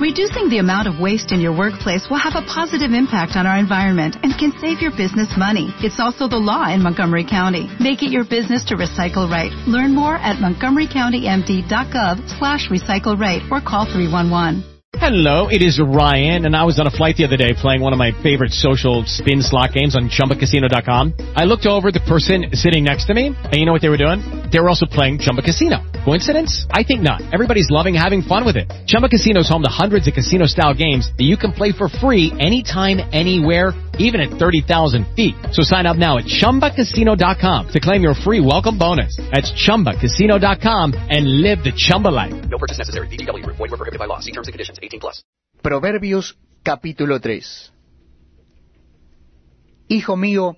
Reducing the amount of waste in your workplace will have a positive impact on our environment and can save your business money. It's also the law in Montgomery County. Make it your business to recycle right. Learn more at montgomerycountymd.gov slash recycle right or call 311. Hello, it is Ryan, and I was on a flight the other day playing one of my favorite social spin slot games on ChumbaCasino.com. I looked over at the person sitting next to me, and you know what they were doing? They were also playing Chumba Casino. Coincidence? I think not. Everybody's loving having fun with it. Chumba Casino is home to hundreds of casino-style games that you can play for free anytime, anywhere, even at 30,000 feet. So sign up now at ChumbaCasino.com to claim your free welcome bonus. That's ChumbaCasino.com and live the Chumba life. No purchase necessary. VGW. Void were prohibited by law. See terms and conditions. 18 plus. Proverbios capítulo 3 Hijo mío,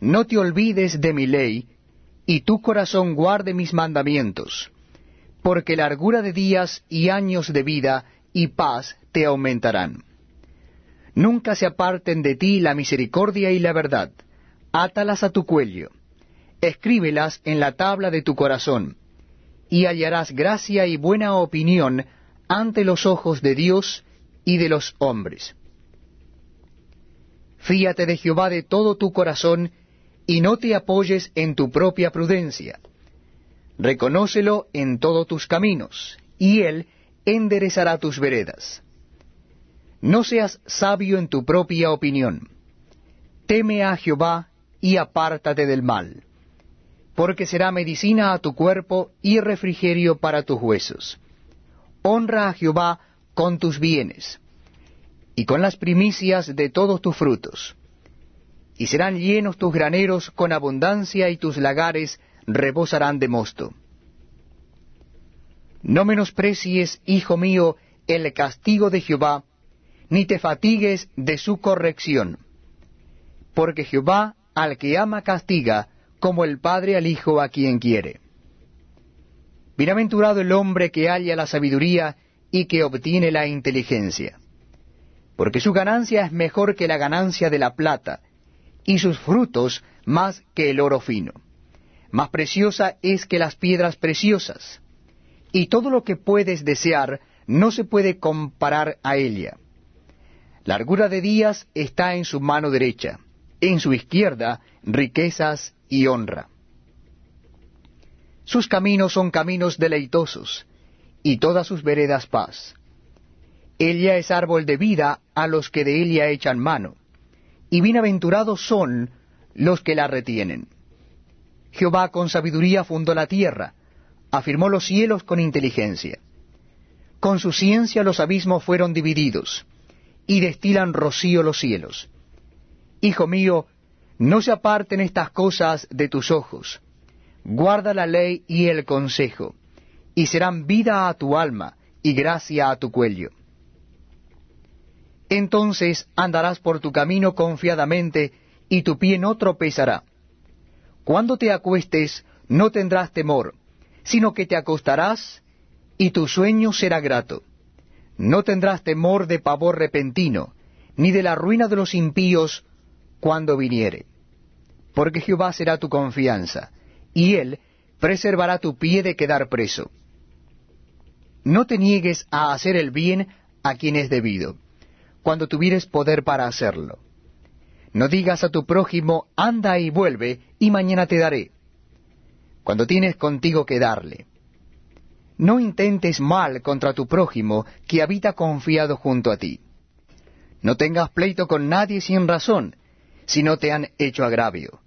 no te olvides de mi ley, y tu corazón guarde mis mandamientos, porque largura de días y años de vida y paz te aumentarán. Nunca se aparten de ti la misericordia y la verdad. Átalas a tu cuello. Escríbelas en la tabla de tu corazón. Y hallarás gracia y buena opinión ante los ojos de Dios y de los hombres. Fíate de Jehová de todo tu corazón, y no te apoyes en tu propia prudencia. Reconócelo en todos tus caminos, y él enderezará tus veredas. No seas sabio en tu propia opinión. Teme a Jehová y apártate del mal, porque será medicina a tu cuerpo y refrigerio para tus huesos. Honra a Jehová con tus bienes y con las primicias de todos tus frutos. Y serán llenos tus graneros con abundancia y tus lagares rebosarán de mosto. No menosprecies, hijo mío, el castigo de Jehová, ni te fatigues de su corrección. Porque Jehová al que ama castiga, como el Padre al Hijo a quien quiere. Bienaventurado el hombre que halla la sabiduría y que obtiene la inteligencia. Porque su ganancia es mejor que la ganancia de la plata, y sus frutos más que el oro fino. Más preciosa es que las piedras preciosas, y todo lo que puedes desear no se puede comparar a ella. Largura de días está en su mano derecha, en su izquierda riquezas y honra. Sus caminos son caminos deleitosos, y todas sus veredas paz. Ella es árbol de vida a los que de ella echan mano, y bienaventurados son los que la retienen. Jehová con sabiduría fundó la tierra, afirmó los cielos con inteligencia. Con su ciencia los abismos fueron divididos, y destilan rocío los cielos. Hijo mío, no se aparten estas cosas de tus ojos. Guarda la ley y el consejo, y serán vida a tu alma y gracia a tu cuello. Entonces andarás por tu camino confiadamente, y tu pie no tropezará. Cuando te acuestes, no tendrás temor, sino que te acostarás, y tu sueño será grato. No tendrás temor de pavor repentino, ni de la ruina de los impíos cuando viniere. Porque Jehová será tu confianza, y él preservará tu pie de quedar preso. No te niegues a hacer el bien a quien es debido, cuando tuvieres poder para hacerlo. No digas a tu prójimo, anda y vuelve, y mañana te daré, cuando tienes contigo que darle. No intentes mal contra tu prójimo que habita confiado junto a ti. No tengas pleito con nadie sin razón, si no te han hecho agravio.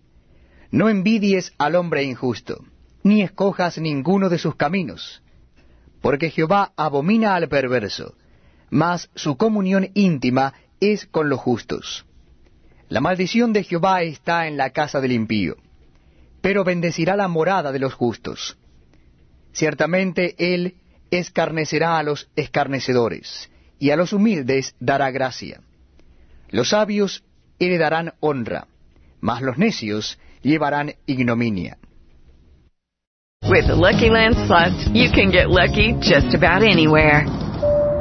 No envidies al hombre injusto, ni escojas ninguno de sus caminos, porque Jehová abomina al perverso, mas su comunión íntima es con los justos. La maldición de Jehová está en la casa del impío, pero bendecirá la morada de los justos. Ciertamente Él escarnecerá a los escarnecedores, y a los humildes dará gracia. Los sabios heredarán honra, mas los necios llevarán ignominia. With the Lucky Land Slots, you can get lucky just about anywhere.